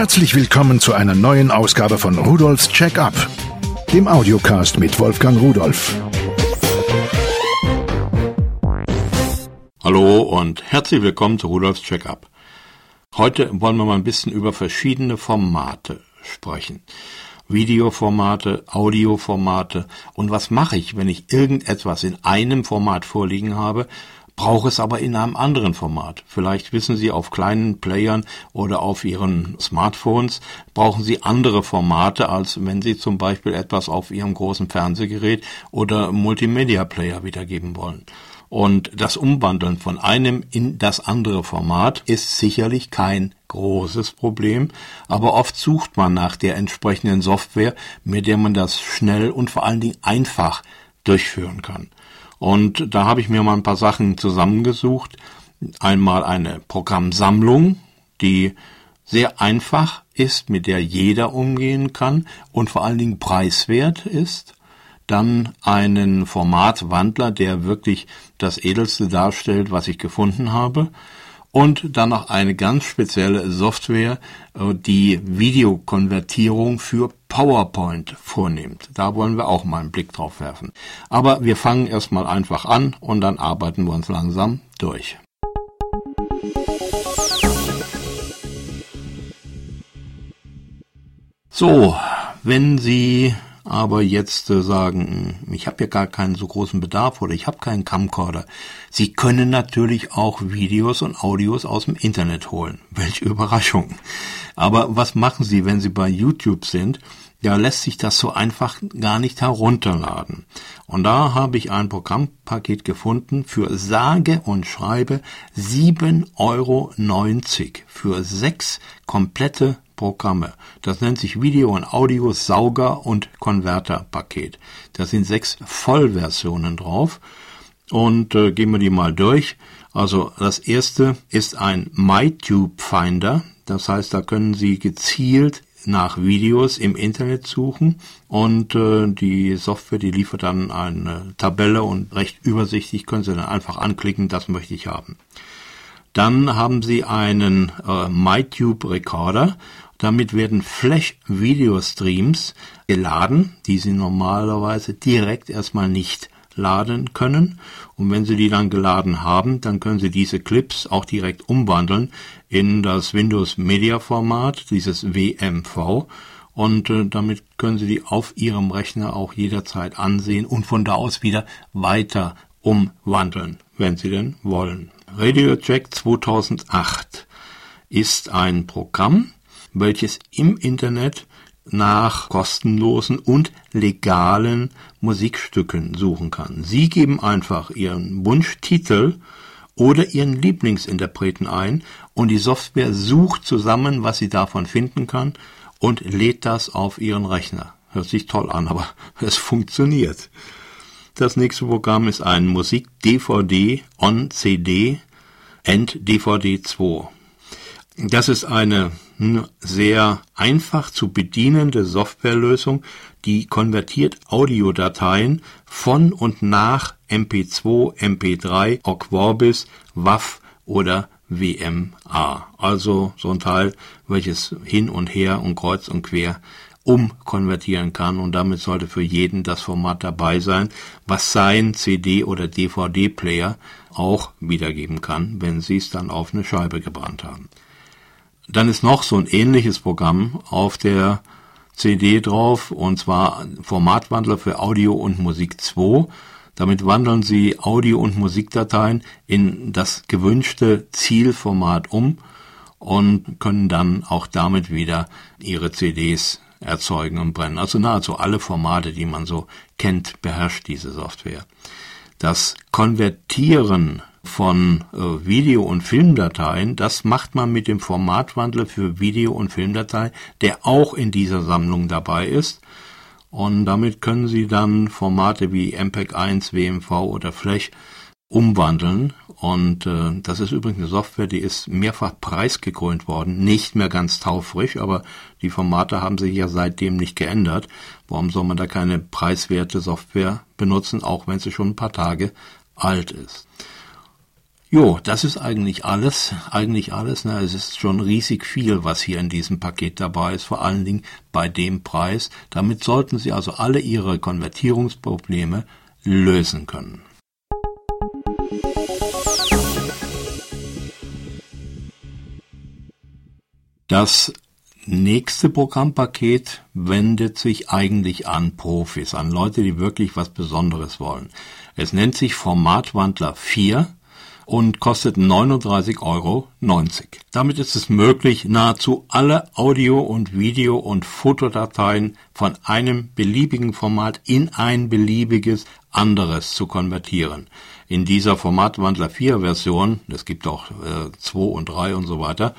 Herzlich willkommen zu einer neuen Ausgabe von Rudolfs Check-up, dem Audiocast mit Wolfgang Rudolf. Hallo und herzlich willkommen zu Rudolfs Check-up. Heute wollen wir mal ein bisschen über verschiedene Formate sprechen. Videoformate, Audioformate und was mache ich, wenn ich irgendetwas in einem Format vorliegen habe, brauche es aber in einem anderen Format. Vielleicht wissen Sie, auf kleinen Playern oder auf Ihren Smartphones brauchen Sie andere Formate, als wenn Sie zum Beispiel etwas auf Ihrem großen Fernsehgerät oder Multimedia-Player wiedergeben wollen. Und das Umwandeln von einem in das andere Format ist sicherlich kein großes Problem, aber oft sucht man nach der entsprechenden Software, mit der man das schnell und vor allen Dingen einfach durchführen kann. Und da habe ich mir mal ein paar Sachen zusammengesucht. Einmal eine Programmsammlung, die sehr einfach ist, mit der jeder umgehen kann und vor allen Dingen preiswert ist dann einen Formatwandler, der wirklich das Edelste darstellt, was ich gefunden habe. Und dann noch eine ganz spezielle Software, äh, die Videokonvertierung für PowerPoint vornimmt. Da wollen wir auch mal einen Blick drauf werfen. Aber wir fangen erstmal einfach an und dann arbeiten wir uns langsam durch. So, wenn Sie aber jetzt äh, sagen, ich habe ja gar keinen so großen Bedarf oder ich habe keinen Camcorder. Sie können natürlich auch Videos und Audios aus dem Internet holen. Welche Überraschung. Aber was machen Sie, wenn Sie bei YouTube sind? Da lässt sich das so einfach gar nicht herunterladen. Und da habe ich ein Programmpaket gefunden für sage und schreibe 7,90 Euro für sechs komplette Programme. Das nennt sich Video und Audio Sauger und Konverter Paket. Da sind sechs Vollversionen drauf und äh, gehen wir die mal durch. Also das erste ist ein MyTube Finder. Das heißt, da können Sie gezielt nach Videos im Internet suchen und äh, die Software, die liefert dann eine Tabelle und recht übersichtlich können Sie dann einfach anklicken, das möchte ich haben. Dann haben Sie einen äh, MyTube Recorder damit werden Flash-Video-Streams geladen, die Sie normalerweise direkt erstmal nicht laden können. Und wenn Sie die dann geladen haben, dann können Sie diese Clips auch direkt umwandeln in das Windows Media Format, dieses WMV. Und äh, damit können Sie die auf Ihrem Rechner auch jederzeit ansehen und von da aus wieder weiter umwandeln, wenn Sie denn wollen. Radio Track 2008 ist ein Programm, welches im Internet nach kostenlosen und legalen Musikstücken suchen kann. Sie geben einfach Ihren Wunschtitel oder Ihren Lieblingsinterpreten ein und die Software sucht zusammen, was sie davon finden kann und lädt das auf Ihren Rechner. Hört sich toll an, aber es funktioniert. Das nächste Programm ist ein Musik-DVD on CD and DVD 2. Das ist eine sehr einfach zu bedienende Softwarelösung, die konvertiert Audiodateien von und nach MP2, MP3, OGG Vorbis, WAV oder WMA. Also so ein Teil, welches hin und her und kreuz und quer umkonvertieren kann und damit sollte für jeden das Format dabei sein, was sein CD oder DVD Player auch wiedergeben kann, wenn Sie es dann auf eine Scheibe gebrannt haben. Dann ist noch so ein ähnliches Programm auf der CD drauf, und zwar Formatwandler für Audio und Musik 2. Damit wandeln Sie Audio- und Musikdateien in das gewünschte Zielformat um und können dann auch damit wieder Ihre CDs erzeugen und brennen. Also nahezu alle Formate, die man so kennt, beherrscht diese Software. Das Konvertieren von äh, Video- und Filmdateien, das macht man mit dem Formatwandler für Video- und Filmdatei, der auch in dieser Sammlung dabei ist. Und damit können Sie dann Formate wie MPEG 1, WMV oder Flash umwandeln. Und äh, das ist übrigens eine Software, die ist mehrfach preisgekrönt worden. Nicht mehr ganz taufrisch, aber die Formate haben sich ja seitdem nicht geändert. Warum soll man da keine preiswerte Software benutzen, auch wenn sie schon ein paar Tage alt ist? Jo, das ist eigentlich alles, eigentlich alles. Ne? Es ist schon riesig viel, was hier in diesem Paket dabei ist, vor allen Dingen bei dem Preis. Damit sollten Sie also alle Ihre Konvertierungsprobleme lösen können. Das nächste Programmpaket wendet sich eigentlich an Profis, an Leute, die wirklich was Besonderes wollen. Es nennt sich Formatwandler 4 und kostet 39,90 Euro. Damit ist es möglich, nahezu alle Audio- und Video- und Fotodateien von einem beliebigen Format in ein beliebiges anderes zu konvertieren. In dieser Formatwandler 4 Version, es gibt auch äh, 2 und 3 und so weiter,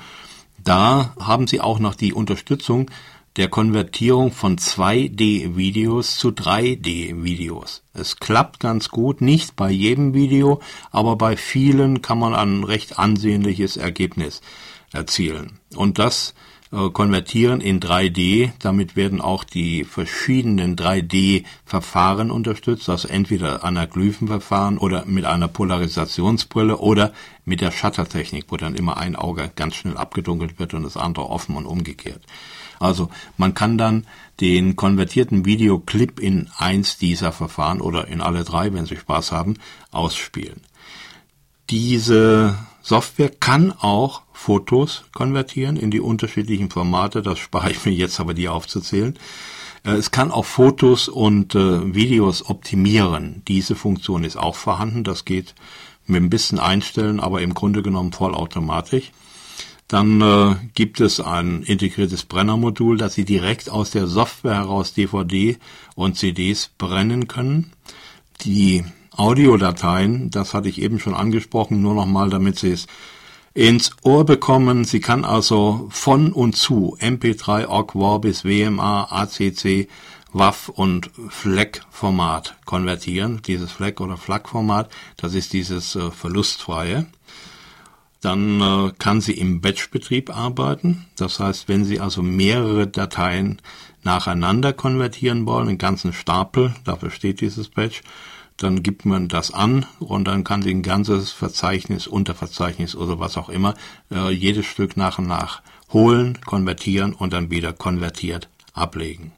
da haben Sie auch noch die Unterstützung der Konvertierung von 2D-Videos zu 3D-Videos. Es klappt ganz gut, nicht bei jedem Video, aber bei vielen kann man ein recht ansehnliches Ergebnis erzielen. Und das äh, konvertieren in 3D, damit werden auch die verschiedenen 3D-Verfahren unterstützt, also entweder Anaglyphenverfahren oder mit einer Polarisationsbrille oder mit der Shuttertechnik, wo dann immer ein Auge ganz schnell abgedunkelt wird und das andere offen und umgekehrt. Also man kann dann den konvertierten Videoclip in eins dieser Verfahren oder in alle drei, wenn Sie Spaß haben, ausspielen. Diese Software kann auch Fotos konvertieren in die unterschiedlichen Formate. Das spare ich mir jetzt aber, die aufzuzählen. Äh, es kann auch Fotos und äh, Videos optimieren. Diese Funktion ist auch vorhanden. Das geht mit ein bisschen Einstellen, aber im Grunde genommen vollautomatisch. Dann äh, gibt es ein integriertes Brennermodul, dass Sie direkt aus der Software heraus DVD und CDs brennen können. Die Audiodateien, das hatte ich eben schon angesprochen, nur nochmal, damit Sie es ins Ohr bekommen. Sie kann also von und zu MP3, OGG, Vorbis, WMA, ACC, WAV und FLAC-Format konvertieren. Dieses FLAC oder FLAC-Format, das ist dieses äh, verlustfreie. Dann äh, kann sie im Batch-Betrieb arbeiten. Das heißt, wenn Sie also mehrere Dateien nacheinander konvertieren wollen, einen ganzen Stapel, dafür steht dieses Batch, dann gibt man das an und dann kann sie ein ganzes Verzeichnis, Unterverzeichnis oder was auch immer, äh, jedes Stück nach und nach holen, konvertieren und dann wieder konvertiert ablegen.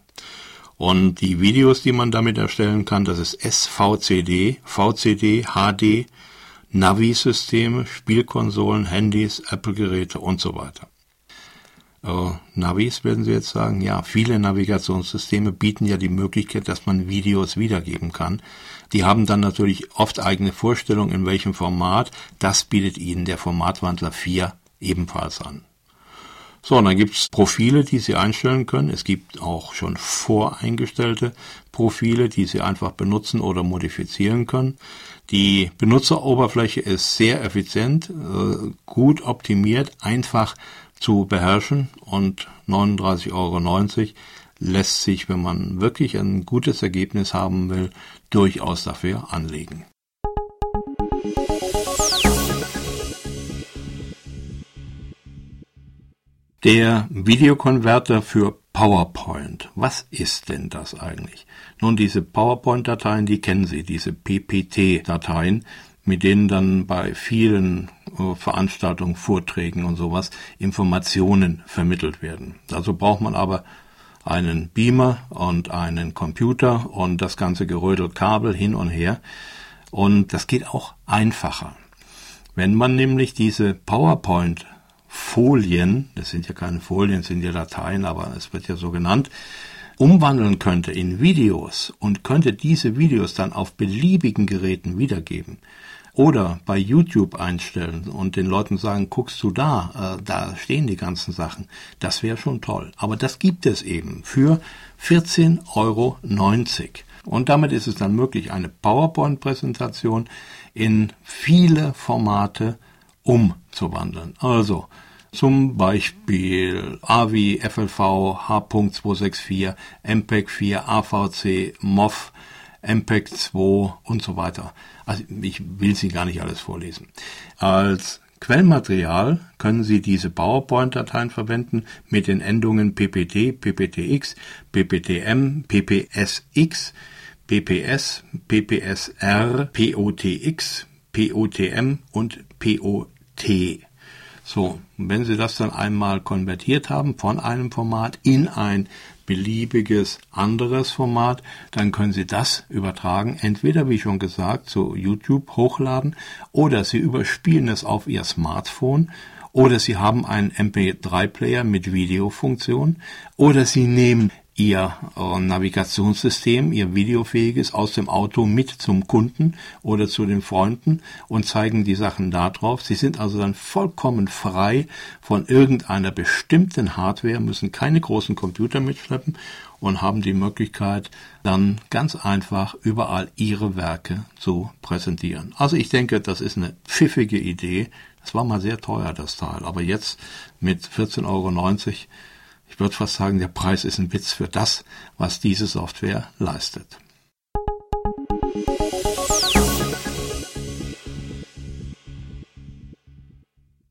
Und die Videos, die man damit erstellen kann, das ist SVCD, VCD, HD, Navi-Systeme, Spielkonsolen, Handys, Apple-Geräte und so weiter. Äh, Navis werden Sie jetzt sagen, ja, viele Navigationssysteme bieten ja die Möglichkeit, dass man Videos wiedergeben kann. Die haben dann natürlich oft eigene Vorstellungen, in welchem Format. Das bietet Ihnen der Formatwandler 4 ebenfalls an. So, und dann gibt's Profile, die Sie einstellen können. Es gibt auch schon voreingestellte Profile, die Sie einfach benutzen oder modifizieren können. Die Benutzeroberfläche ist sehr effizient, äh, gut optimiert, einfach zu beherrschen und 39,90 Euro lässt sich, wenn man wirklich ein gutes Ergebnis haben will, durchaus dafür anlegen. Der Videokonverter für PowerPoint. Was ist denn das eigentlich? Nun, diese PowerPoint-Dateien, die kennen Sie, diese PPT-Dateien, mit denen dann bei vielen äh, Veranstaltungen, Vorträgen und sowas Informationen vermittelt werden. Dazu braucht man aber einen Beamer und einen Computer und das ganze Gerödel Kabel hin und her. Und das geht auch einfacher. Wenn man nämlich diese PowerPoint Folien, das sind ja keine Folien, das sind ja Dateien, aber es wird ja so genannt, umwandeln könnte in Videos und könnte diese Videos dann auf beliebigen Geräten wiedergeben oder bei YouTube einstellen und den Leuten sagen, guckst du da, äh, da stehen die ganzen Sachen, das wäre schon toll. Aber das gibt es eben für 14,90 Euro. Und damit ist es dann möglich, eine PowerPoint-Präsentation in viele Formate umzuwandeln. Also zum Beispiel AVI, FLV, H.264, MPEG 4, AVC, MOV, MPEG 2 und so weiter. Also ich will sie gar nicht alles vorlesen. Als Quellmaterial können Sie diese PowerPoint-Dateien verwenden mit den Endungen PPT, PPTX, PPTM, PPSX, PPS, PPSR, POTX, POTM und POT. So, wenn Sie das dann einmal konvertiert haben von einem Format in ein beliebiges anderes Format, dann können Sie das übertragen, entweder wie schon gesagt zu YouTube hochladen oder Sie überspielen es auf Ihr Smartphone oder Sie haben einen MP3-Player mit Videofunktion oder Sie nehmen Ihr äh, Navigationssystem, Ihr videofähiges aus dem Auto mit zum Kunden oder zu den Freunden und zeigen die Sachen da drauf. Sie sind also dann vollkommen frei von irgendeiner bestimmten Hardware, müssen keine großen Computer mitschleppen und haben die Möglichkeit, dann ganz einfach überall ihre Werke zu präsentieren. Also ich denke, das ist eine pfiffige Idee. Es war mal sehr teuer, das Teil, aber jetzt mit 14,90 Euro ich würde fast sagen, der Preis ist ein Witz für das, was diese Software leistet.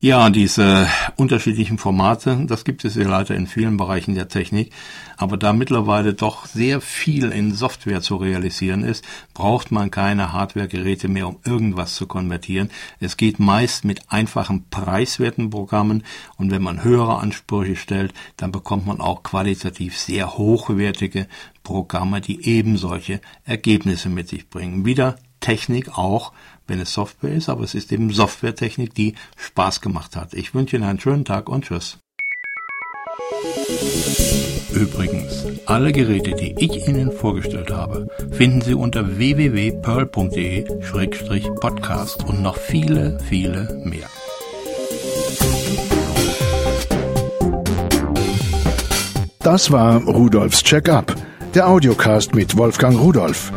Ja, diese unterschiedlichen Formate, das gibt es ja leider in vielen Bereichen der Technik. Aber da mittlerweile doch sehr viel in Software zu realisieren ist, braucht man keine Hardware-Geräte mehr, um irgendwas zu konvertieren. Es geht meist mit einfachen, preiswerten Programmen. Und wenn man höhere Ansprüche stellt, dann bekommt man auch qualitativ sehr hochwertige Programme, die eben solche Ergebnisse mit sich bringen. Wieder Technik auch, wenn es Software ist, aber es ist eben Softwaretechnik, die Spaß gemacht hat. Ich wünsche Ihnen einen schönen Tag und tschüss. Übrigens, alle Geräte, die ich Ihnen vorgestellt habe, finden Sie unter www.pearl.de-podcast und noch viele, viele mehr. Das war Rudolfs Check-up, der Audiocast mit Wolfgang Rudolf.